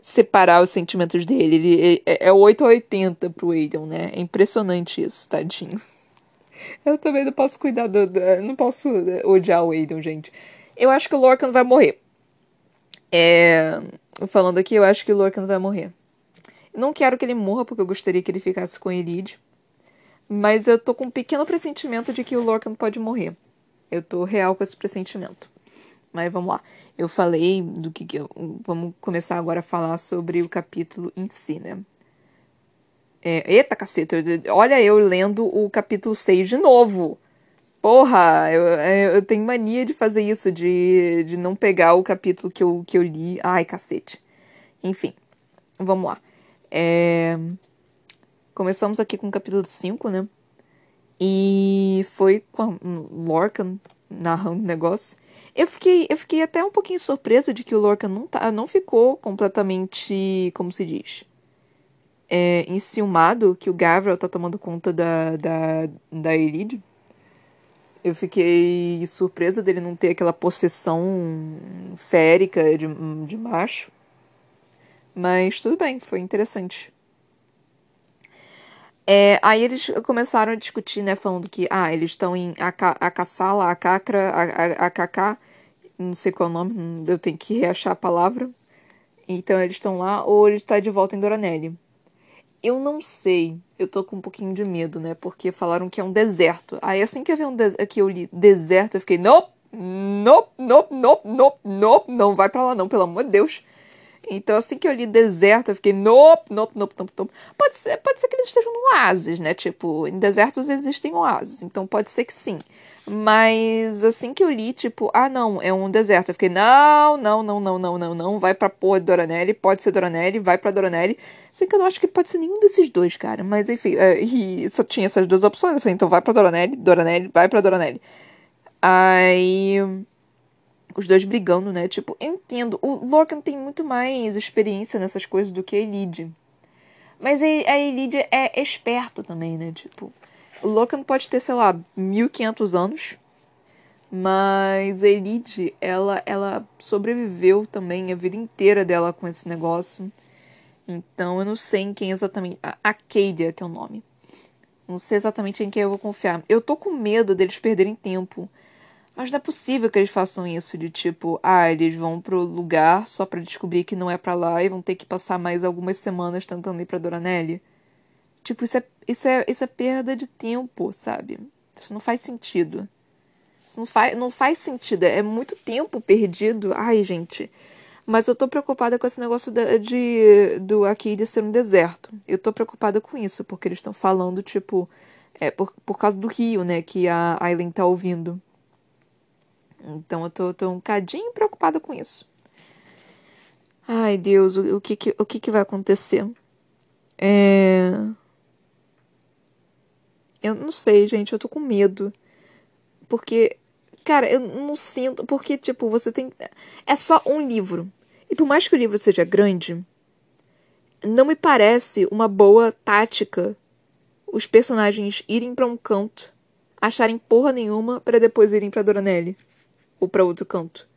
separar os sentimentos dele. Ele, ele é, é 8 a 80 pro Aiden, né? É impressionante isso, tadinho. (laughs) Eu também não posso cuidar do. do não posso odiar o Aiden, gente. Eu acho que o Lorcan vai morrer. É. Falando aqui, eu acho que o Lorcan vai morrer. Não quero que ele morra, porque eu gostaria que ele ficasse com Elide. Mas eu tô com um pequeno pressentimento de que o Lorcan pode morrer. Eu tô real com esse pressentimento. Mas vamos lá. Eu falei do que. que eu, vamos começar agora a falar sobre o capítulo em si, né? É, eita caceta, olha eu lendo o capítulo 6 de novo. Porra, eu, é, eu tenho mania de fazer isso, de, de não pegar o capítulo que eu, que eu li. Ai, cacete. Enfim, vamos lá. É... Começamos aqui com o capítulo 5, né? E foi com a Lorcan narrando o negócio. Eu fiquei, eu fiquei até um pouquinho surpresa de que o Lorcan não, tá, não ficou completamente, como se diz, é, enciumado que o Gavril tá tomando conta da, da, da Elide. Eu fiquei surpresa dele não ter aquela possessão férica de, de macho. Mas tudo bem, foi interessante. É, aí eles começaram a discutir, né, falando que, ah, eles estão em Acassala, Acacra, Acacá, não sei qual é o nome, eu tenho que reachar a palavra. Então eles estão lá, ou ele está de volta em Doranelli. Eu não sei, eu tô com um pouquinho de medo, né, porque falaram que é um deserto. Aí assim que eu vi um que eu li deserto, eu fiquei, nope, nope, nope, nope, nope, nope, não vai para lá não, pelo amor de Deus. Então, assim que eu li deserto, eu fiquei, nope, nope, nope, nope, nope. Pode ser, pode ser que eles estejam no oásis, né? Tipo, em desertos existem oásis, então pode ser que sim. Mas assim que eu li, tipo, ah, não, é um deserto. Eu fiquei, não, não, não, não, não, não, não, vai pra porra de Doranelli, pode ser Doranelli, vai pra Doranelli. Só que eu não acho que pode ser nenhum desses dois, cara. Mas enfim, é, e só tinha essas duas opções. Eu falei, então vai pra Doranelli, Doranelli, vai pra Doranelli. Aí os dois brigando, né? Tipo, eu entendo. O Lorcan tem muito mais experiência nessas coisas do que a Elide. Mas a Elide é esperta também, né? Tipo, o Lorcan pode ter, sei lá, 1500 anos. Mas a Elide, ela, ela sobreviveu também a vida inteira dela com esse negócio. Então eu não sei em quem exatamente. A Acadia, que é o nome. Não sei exatamente em quem eu vou confiar. Eu tô com medo deles perderem tempo mas não é possível que eles façam isso de tipo, ah, eles vão pro lugar só para descobrir que não é para lá e vão ter que passar mais algumas semanas tentando ir para Doranelli. Tipo, isso é, isso é, isso é perda de tempo, sabe? Isso não faz sentido. Isso não faz, não faz sentido. É muito tempo perdido. Ai, gente. Mas eu tô preocupada com esse negócio de, de do Arcadia ser um deserto. Eu tô preocupada com isso, porque eles estão falando, tipo, é por, por causa do rio, né, que a Aileen tá ouvindo. Então eu tô, tô um cadinho preocupada com isso. Ai, Deus, o, o, que, que, o que, que vai acontecer? É... Eu não sei, gente, eu tô com medo. Porque, cara, eu não sinto. Porque, tipo, você tem. É só um livro. E por mais que o livro seja grande, não me parece uma boa tática os personagens irem para um canto, acharem porra nenhuma para depois irem para Doranelli ou para outro canto.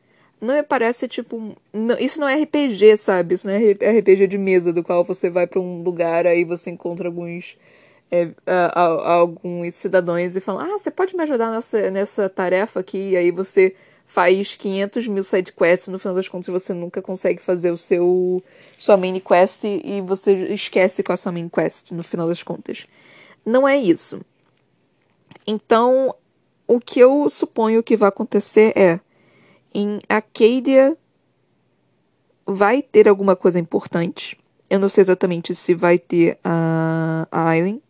Não me parece tipo. Não, isso não é RPG, sabe? Isso não é RPG de mesa, do qual você vai para um lugar, aí você encontra alguns. É, a, a, alguns cidadãos e fala: Ah, você pode me ajudar nessa, nessa tarefa aqui? E aí você faz 500 mil sidequests, no final das contas você nunca consegue fazer o seu sua main quest e você esquece com a sua main quest no final das contas. Não é isso. Então, o que eu suponho que vai acontecer é em Acadia vai ter alguma coisa importante. Eu não sei exatamente se vai ter a, a Aileen.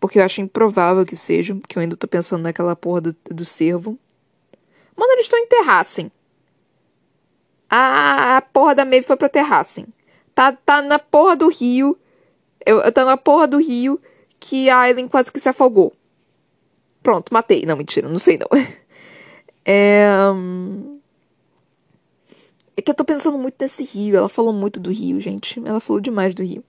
Porque eu acho improvável que seja. Que eu ainda tô pensando naquela porra do, do cervo. Mano, eles estão em Terrassen. A, a porra da Maeve foi pra Terrassen. Tá, tá na porra do rio. Eu, tá na porra do rio que a Aileen quase que se afogou. Pronto, matei. Não, mentira, não sei não. (laughs) É. É que eu tô pensando muito nesse rio. Ela falou muito do rio, gente. Ela falou demais do rio.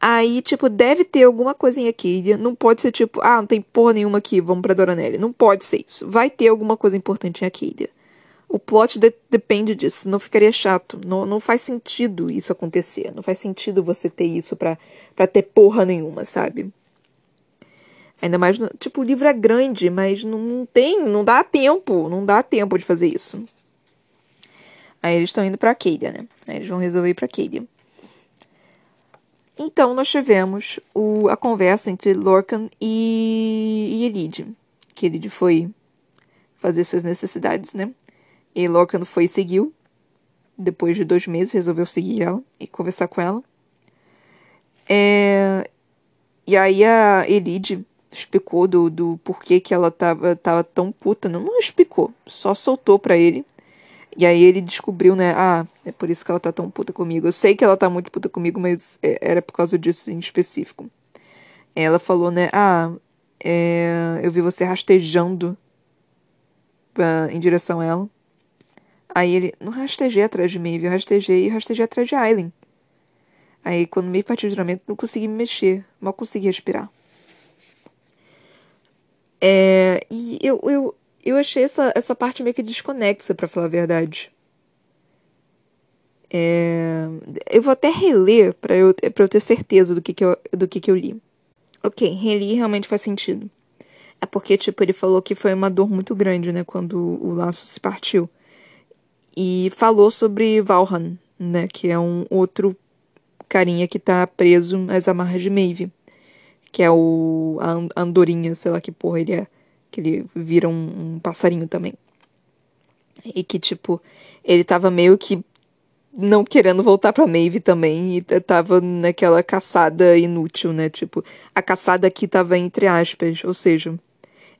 Aí, tipo, deve ter alguma coisa em Acadia. Não pode ser tipo, ah, não tem porra nenhuma aqui, vamos pra Doranelli. Não pode ser isso. Vai ter alguma coisa importante em Acadia. O plot de depende disso. Não ficaria chato. Não, não faz sentido isso acontecer. Não faz sentido você ter isso pra, pra ter porra nenhuma, sabe? Ainda mais, tipo, o livro é grande, mas não, tem, não dá tempo, não dá tempo de fazer isso. Aí eles estão indo para Acadia, né? Aí eles vão resolver ir para Acadia. Então nós tivemos o, a conversa entre Lorcan e, e Elide. Que Elide foi fazer suas necessidades, né? E Lorcan foi e seguiu. Depois de dois meses, resolveu seguir ela e conversar com ela. É, e aí a Elide explicou do, do porquê que ela tava, tava tão puta. Não, não explicou, só soltou pra ele. E aí ele descobriu, né? Ah, é por isso que ela tá tão puta comigo. Eu sei que ela tá muito puta comigo, mas é, era por causa disso em específico. Ela falou, né? Ah, é, eu vi você rastejando pra, em direção a ela. Aí ele, não rastejei atrás de mim, viu? Rastejei e rastejei atrás de Aileen. Aí, quando me partiu o juramento, não consegui me mexer. Mal consegui respirar. É, e eu, eu, eu achei essa, essa parte meio que desconexa, para falar a verdade. É, eu vou até reler para eu, pra eu ter certeza do que, que, eu, do que, que eu li. Ok, reli realmente faz sentido. É porque, tipo, ele falou que foi uma dor muito grande, né, quando o laço se partiu. E falou sobre Valhan, né, que é um outro carinha que tá preso às amarras de Maeve. Que é o. a andorinha, sei lá que porra ele é que ele vira um, um passarinho também. E que, tipo, ele tava meio que não querendo voltar pra Maeve também e tava naquela caçada inútil, né? Tipo, a caçada aqui tava entre aspas, ou seja,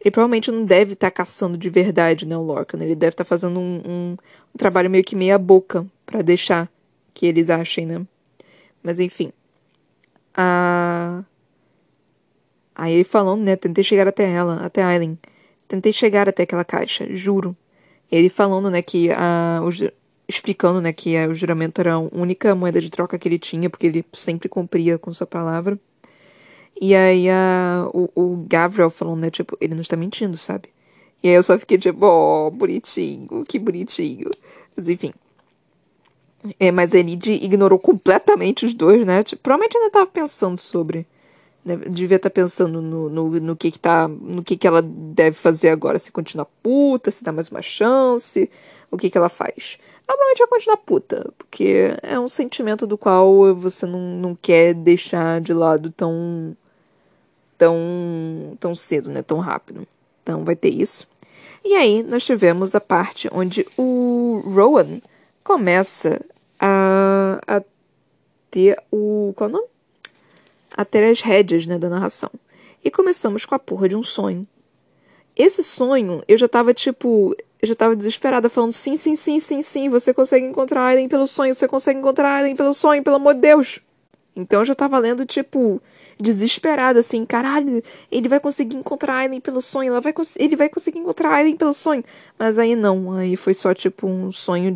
ele provavelmente não deve estar tá caçando de verdade, né, o Lorcan. Ele deve estar tá fazendo um, um, um, trabalho meio que meia boca para deixar que eles achem, né? Mas enfim. A... Aí ele falando, né? Tentei chegar até ela, até Aileen. Tentei chegar até aquela caixa, juro. Ele falando, né, que a. Os, explicando, né, que a, o juramento era a única moeda de troca que ele tinha, porque ele sempre cumpria com sua palavra. E aí a, o, o Gabriel falando, né, tipo, ele não está mentindo, sabe? E aí eu só fiquei tipo, oh, bonitinho, que bonitinho. Mas enfim. É, mas a Elide ignorou completamente os dois, né? Tipo, provavelmente ainda estava pensando sobre devia estar tá pensando no, no, no, que que tá, no que que ela deve fazer agora, se continua puta, se dá mais uma chance, o que que ela faz. Ela provavelmente vai continuar puta, porque é um sentimento do qual você não, não quer deixar de lado tão tão tão cedo, né, tão rápido. Então vai ter isso. E aí nós tivemos a parte onde o Rowan começa a, a ter o qual é o nome? A ter as rédeas né, da narração. E começamos com a porra de um sonho. Esse sonho, eu já tava tipo. Eu já tava desesperada, falando: sim, sim, sim, sim, sim, você consegue encontrar Aiden pelo sonho, você consegue encontrar Aiden pelo sonho, pelo amor de Deus. Então eu já tava lendo, tipo, desesperada, assim, caralho, ele vai conseguir encontrar Aiden pelo sonho, ela vai ele vai conseguir encontrar Aiden pelo sonho. Mas aí não, aí foi só, tipo, um sonho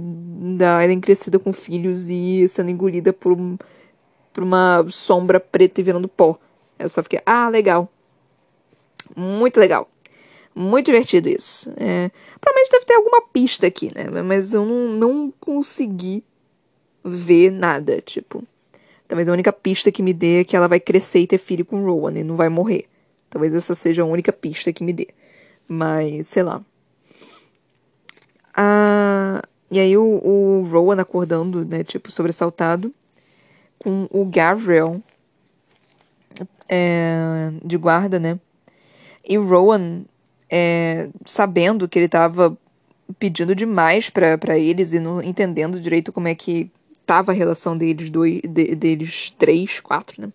da Aiden crescida com filhos e sendo engolida por um pra uma sombra preta e virando pó. Eu só fiquei, ah, legal. Muito legal. Muito divertido isso. É, provavelmente deve ter alguma pista aqui, né? Mas eu não, não consegui ver nada, tipo. Talvez a única pista que me dê é que ela vai crescer e ter filho com Rowan e não vai morrer. Talvez essa seja a única pista que me dê. Mas, sei lá. Ah, e aí o, o Rowan acordando, né, tipo, sobressaltado com o Gabriel é, de guarda, né? E Rowan, é, sabendo que ele estava pedindo demais para eles e não entendendo direito como é que tava a relação deles dois, de, deles três, quatro, né?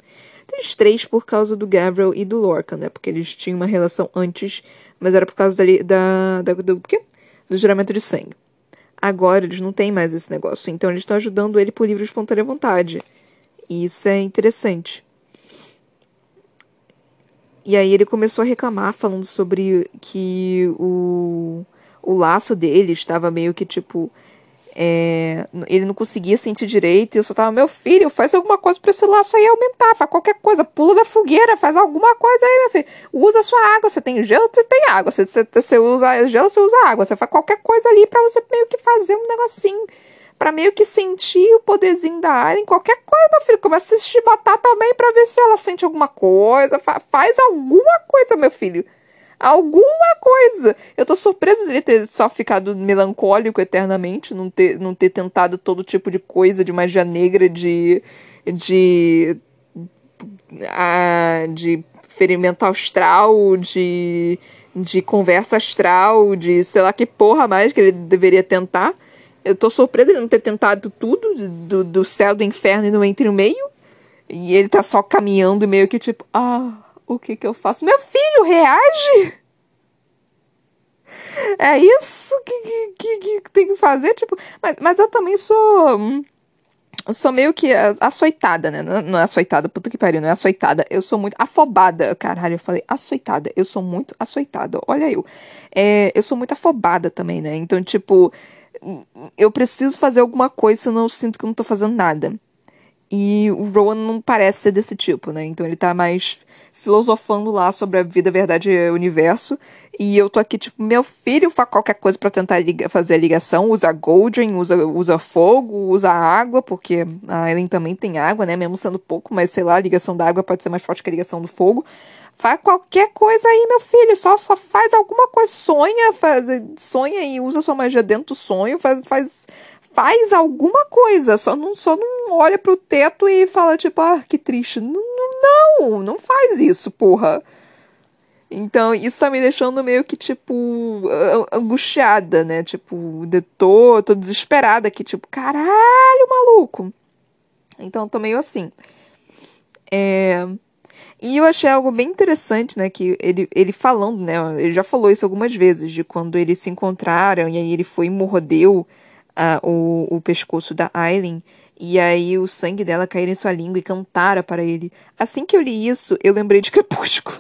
Deles três por causa do Gabriel e do Lorcan, né? Porque eles tinham uma relação antes, mas era por causa da, da, do quê? Do juramento de sangue. Agora eles não têm mais esse negócio, então eles estão ajudando ele por livre e espontânea vontade. E isso é interessante. E aí ele começou a reclamar, falando sobre que o, o laço dele estava meio que tipo. É, ele não conseguia sentir direito e eu só tava, meu filho, faz alguma coisa para esse laço aí aumentar, faz qualquer coisa, pula da fogueira, faz alguma coisa aí, meu filho. Usa sua água, você tem gelo, você tem água, você, você, você usa gelo, você usa água, você faz qualquer coisa ali para você meio que fazer um negocinho para meio que sentir o poderzinho da Alien, qualquer coisa, meu filho. Começa a chibatar também para ver se ela sente alguma coisa. Fa faz alguma coisa, meu filho. Alguma coisa. Eu tô surpresa de ele ter só ficado melancólico eternamente, não ter, não ter tentado todo tipo de coisa, de magia negra, de. de. Ah, de ferimento astral, de. de conversa astral, de sei lá que porra mais que ele deveria tentar. Eu tô surpresa de não ter tentado tudo, do, do céu, do inferno e do entre o meio. E ele tá só caminhando meio que tipo, ah, o que que eu faço? Meu filho, reage! (laughs) é isso que, que, que, tem que fazer, tipo. Mas, mas eu também sou. Eu sou meio que açoitada, né? Não é açoitada, puta que pariu, não é açoitada. Eu sou muito afobada. Caralho, eu falei açoitada. Eu sou muito açoitada. Olha eu. É, eu sou muito afobada também, né? Então, tipo, eu preciso fazer alguma coisa, senão eu sinto que não tô fazendo nada. E o Rowan não parece ser desse tipo, né? Então ele tá mais filosofando lá sobre a vida, verdade e universo. E eu tô aqui, tipo, meu filho faz qualquer coisa para tentar fazer a ligação. Usa Goldring, usa, usa fogo, usa água, porque a Ellen também tem água, né? Mesmo sendo pouco, mas sei lá, a ligação da água pode ser mais forte que a ligação do fogo. Faz qualquer coisa aí, meu filho. Só, só faz alguma coisa. Sonha, faz, sonha e usa sua magia dentro do sonho. Faz, faz, faz alguma coisa. Só não, só não olha pro teto e fala, tipo, ah, que triste. Não, não, não faz isso, porra. Então, isso tá me deixando meio que, tipo, angustiada, né? Tipo, tô, tô desesperada aqui, tipo, caralho, maluco. Então, tô meio assim. É... E eu achei algo bem interessante, né? Que ele, ele falando, né? Ele já falou isso algumas vezes, de quando eles se encontraram e aí ele foi e mordeu uh, o, o pescoço da Aileen. E aí o sangue dela cair em sua língua e cantara para ele. Assim que eu li isso, eu lembrei de (laughs) Crepúsculo.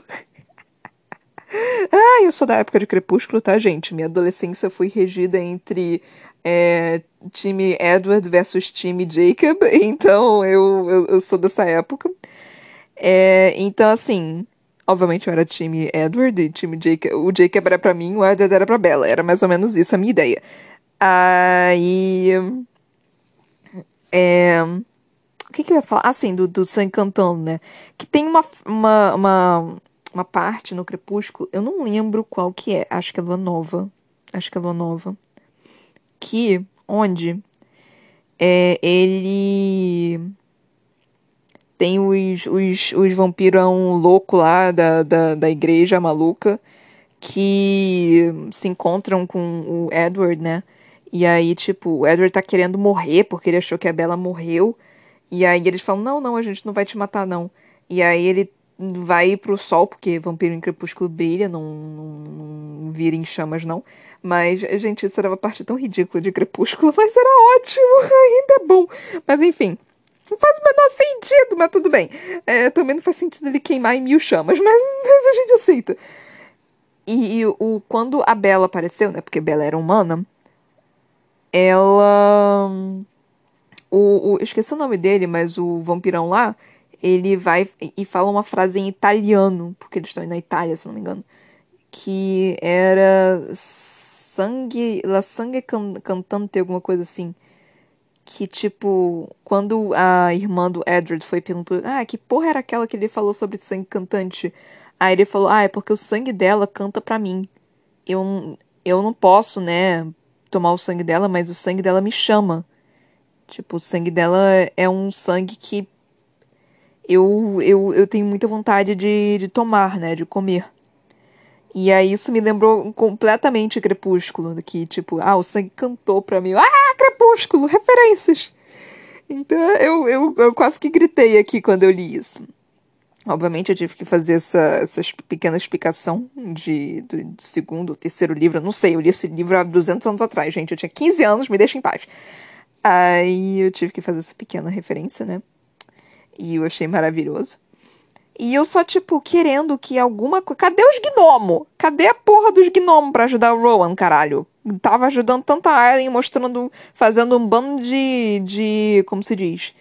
ah, eu sou da época de Crepúsculo, tá, gente? Minha adolescência foi regida entre é, time Edward versus time Jacob, (laughs) então eu, eu, eu sou dessa época. É, então, assim, obviamente eu era time Edward e time Jacob. O Jacob era pra mim, o Edward era pra Bella. Era mais ou menos isso a minha ideia. Aí. É, o que, que eu ia falar? Assim, do, do sangue cantando, né? Que tem uma, uma, uma, uma parte no Crepúsculo, eu não lembro qual que é. Acho que é Lua Nova. Acho que é Lua Nova. Que, onde é, ele tem os, os, os vampirão louco lá da, da, da igreja maluca que se encontram com o Edward, né? E aí, tipo, o Edward tá querendo morrer porque ele achou que a Bella morreu. E aí eles falam: Não, não, a gente não vai te matar, não. E aí ele vai pro sol, porque vampiro em crepúsculo brilha, não, não, não vira em chamas, não. Mas, gente, isso era uma parte tão ridícula de crepúsculo, mas era ótimo, (laughs) ainda é bom. Mas enfim. Não faz o menor sentido, mas tudo bem. É, também não faz sentido ele queimar em mil chamas, (laughs) mas, mas a gente aceita. E, e, o, quando a Bela apareceu, né? Porque Bela era humana, ela. O, o, esqueci o nome dele, mas o vampirão lá, ele vai e fala uma frase em italiano, porque eles estão na Itália, se não me engano. Que era sangue. La sangue can, cantante, alguma coisa assim que, tipo, quando a irmã do Edward foi perguntou, ah, que porra era aquela que ele falou sobre sangue cantante? Aí ele falou, ah, é porque o sangue dela canta pra mim. Eu, eu não posso, né, tomar o sangue dela, mas o sangue dela me chama. Tipo, o sangue dela é um sangue que eu, eu, eu tenho muita vontade de, de tomar, né, de comer. E aí isso me lembrou completamente Crepúsculo, que tipo, ah, o sangue cantou pra mim. Ah, Crepúsculo, referências! Então eu, eu, eu quase que gritei aqui quando eu li isso. Obviamente eu tive que fazer essa, essa pequena explicação de, do, do segundo ou terceiro livro. Eu não sei, eu li esse livro há 200 anos atrás, gente. Eu tinha 15 anos, me deixa em paz. Aí eu tive que fazer essa pequena referência, né? E eu achei maravilhoso. E eu só, tipo, querendo que alguma coisa. Cadê os gnomos? Cadê a porra dos gnomos pra ajudar o Rowan, caralho? Tava ajudando tanto a Aileen, mostrando. fazendo um bando de. de. como se diz?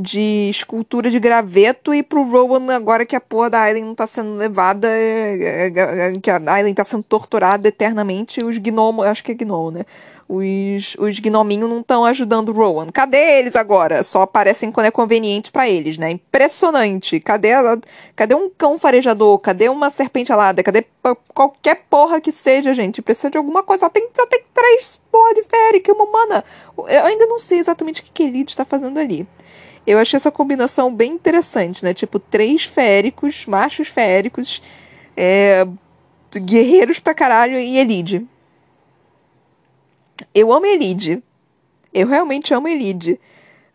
De escultura de graveto e pro Rowan, agora que a porra da Aileen tá sendo levada, é, é, é, que a Aileen tá sendo torturada eternamente, os gnomos. Acho que é gnomo, né? os, os gnominhos não estão ajudando o Rowan. Cadê eles agora? Só aparecem quando é conveniente para eles, né? Impressionante. Cadê, a, cadê um cão farejador? Cadê uma serpente alada? Cadê qualquer porra que seja, gente? Precisa de alguma coisa. Só tem, só tem três porra de férica, uma humana. Eu ainda não sei exatamente o que, que Elite está fazendo ali. Eu achei essa combinação bem interessante, né? Tipo, três féricos, machos féricos, é, guerreiros pra caralho e Elide. Eu amo Elide. Eu realmente amo Elide.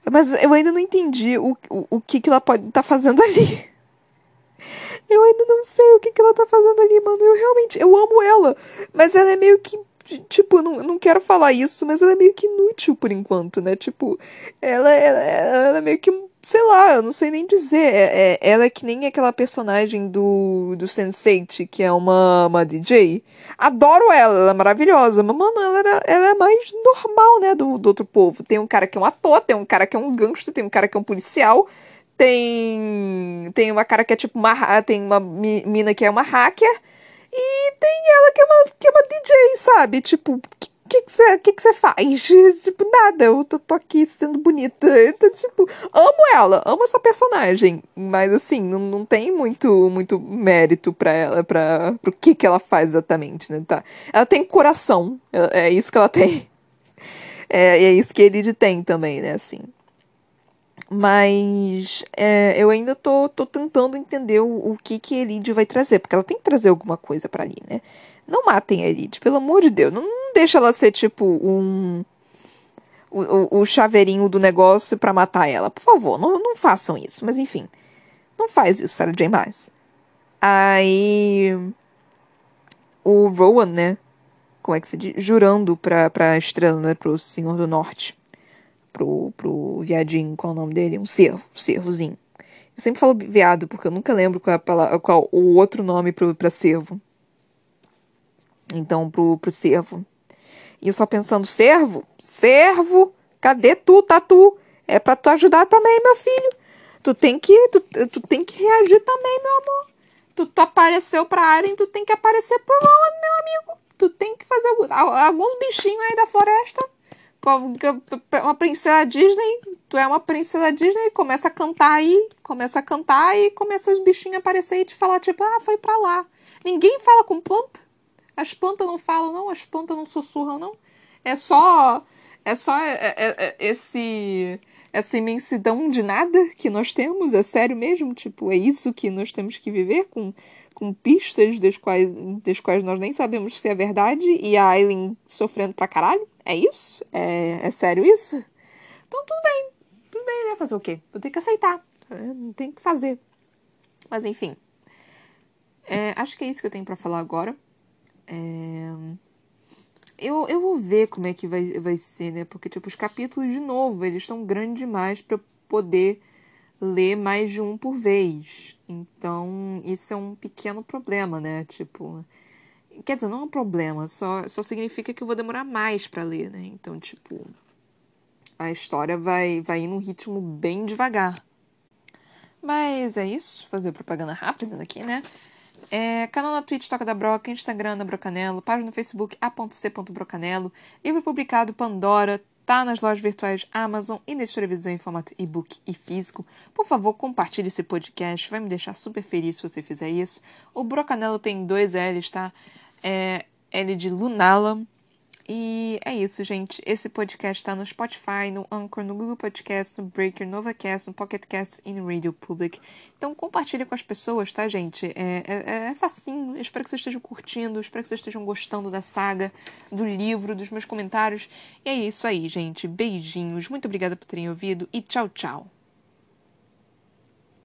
Mas eu ainda não entendi o, o, o que, que ela pode estar tá fazendo ali. (laughs) Eu ainda não sei o que, que ela tá fazendo ali, mano. Eu realmente, eu amo ela. Mas ela é meio que tipo, não, não quero falar isso, mas ela é meio que inútil por enquanto, né? Tipo, ela, ela, ela é meio que, sei lá, eu não sei nem dizer. É, é, ela é que nem aquela personagem do, do Sense8, que é uma, uma DJ. Adoro ela, ela é maravilhosa, mas, mano, ela, era, ela é mais normal, né, do, do outro povo. Tem um cara que é um ator, tem um cara que é um gangster, tem um cara que é um policial, tem, tem uma cara que é tipo uma. Tem uma mina que é uma hacker. E tem ela que é uma, que é uma DJ, sabe? Tipo, que você que que que faz? Tipo, nada, eu tô, tô, aqui sendo bonita. Então, tipo, amo ela, amo essa personagem. Mas, assim, não, não tem muito, muito mérito pra ela, pra, pro que que ela faz exatamente, né? Tá. Ela tem coração, é, é isso que ela (laughs) tem. É, é isso que ele tem também, né, assim. Mas é, eu ainda tô, tô tentando entender o, o que que Elide vai trazer, porque ela tem que trazer alguma coisa para ali, né? Não matem a Elide, pelo amor de Deus. Não, não deixa ela ser tipo um. O, o, chaveirinho do negócio para matar ela. Por favor, não, não façam isso. Mas enfim. Não faz isso, Sarah J. Maas. Aí. O Rowan, né? Como é que se diz? Jurando pra, pra estrela, né? Pro Senhor do Norte pro, pro viadinho, qual é o nome dele? Um cervo, um cervozinho. Eu sempre falo viado, porque eu nunca lembro qual, é palavra, qual o outro nome pro, pra cervo. Então, pro, pro cervo. E eu só pensando, servo? Servo? Cadê tu, Tatu? É pra tu ajudar também, meu filho. Tu tem que, tu, tu tem que reagir também, meu amor. Tu, tu apareceu pra Arden, tu tem que aparecer pro Roland, meu amigo. Tu tem que fazer alguns bichinhos aí da floresta uma princesa Disney, tu é uma princesa Disney, começa a cantar aí, começa a cantar e começa os bichinhos a aparecer e te falar, tipo, ah, foi pra lá. Ninguém fala com planta. As plantas não falam, não, as plantas não sussurram, não. É só. É só é, é, é, esse essa imensidão de nada que nós temos, é sério mesmo? Tipo, é isso que nós temos que viver com, com pistas das quais, das quais nós nem sabemos se é verdade e a Aileen sofrendo pra caralho? É isso? É, é sério isso? Então tudo bem, tudo bem, né? Fazer o quê? Vou ter que aceitar, não tem que fazer. Mas enfim, é, acho que é isso que eu tenho para falar agora. É... Eu, eu vou ver como é que vai, vai ser, né? Porque, tipo, os capítulos, de novo, eles são grandes demais para poder ler mais de um por vez. Então, isso é um pequeno problema, né? Tipo. Quer dizer, não é um problema, só, só significa que eu vou demorar mais para ler, né? Então, tipo. A história vai, vai ir num ritmo bem devagar. Mas é isso, fazer propaganda rápida aqui, né? É, canal na Twitch Toca da Broca, Instagram da Brocanelo, página no Facebook a.c.brocanelo, livro publicado Pandora, tá nas lojas virtuais Amazon e na televisão em formato e-book e físico. Por favor, compartilhe esse podcast, vai me deixar super feliz se você fizer isso. O Brocanelo tem dois L's, tá? É L de Lunala e é isso, gente. Esse podcast está no Spotify, no Anchor, no Google Podcast, no Breaker, no Overcast, no Pocket Cast e no Radio Public. Então compartilhe com as pessoas, tá, gente? É, é, é facinho. espero que vocês estejam curtindo, espero que vocês estejam gostando da saga, do livro, dos meus comentários. E é isso aí, gente. Beijinhos. Muito obrigada por terem ouvido e tchau, tchau.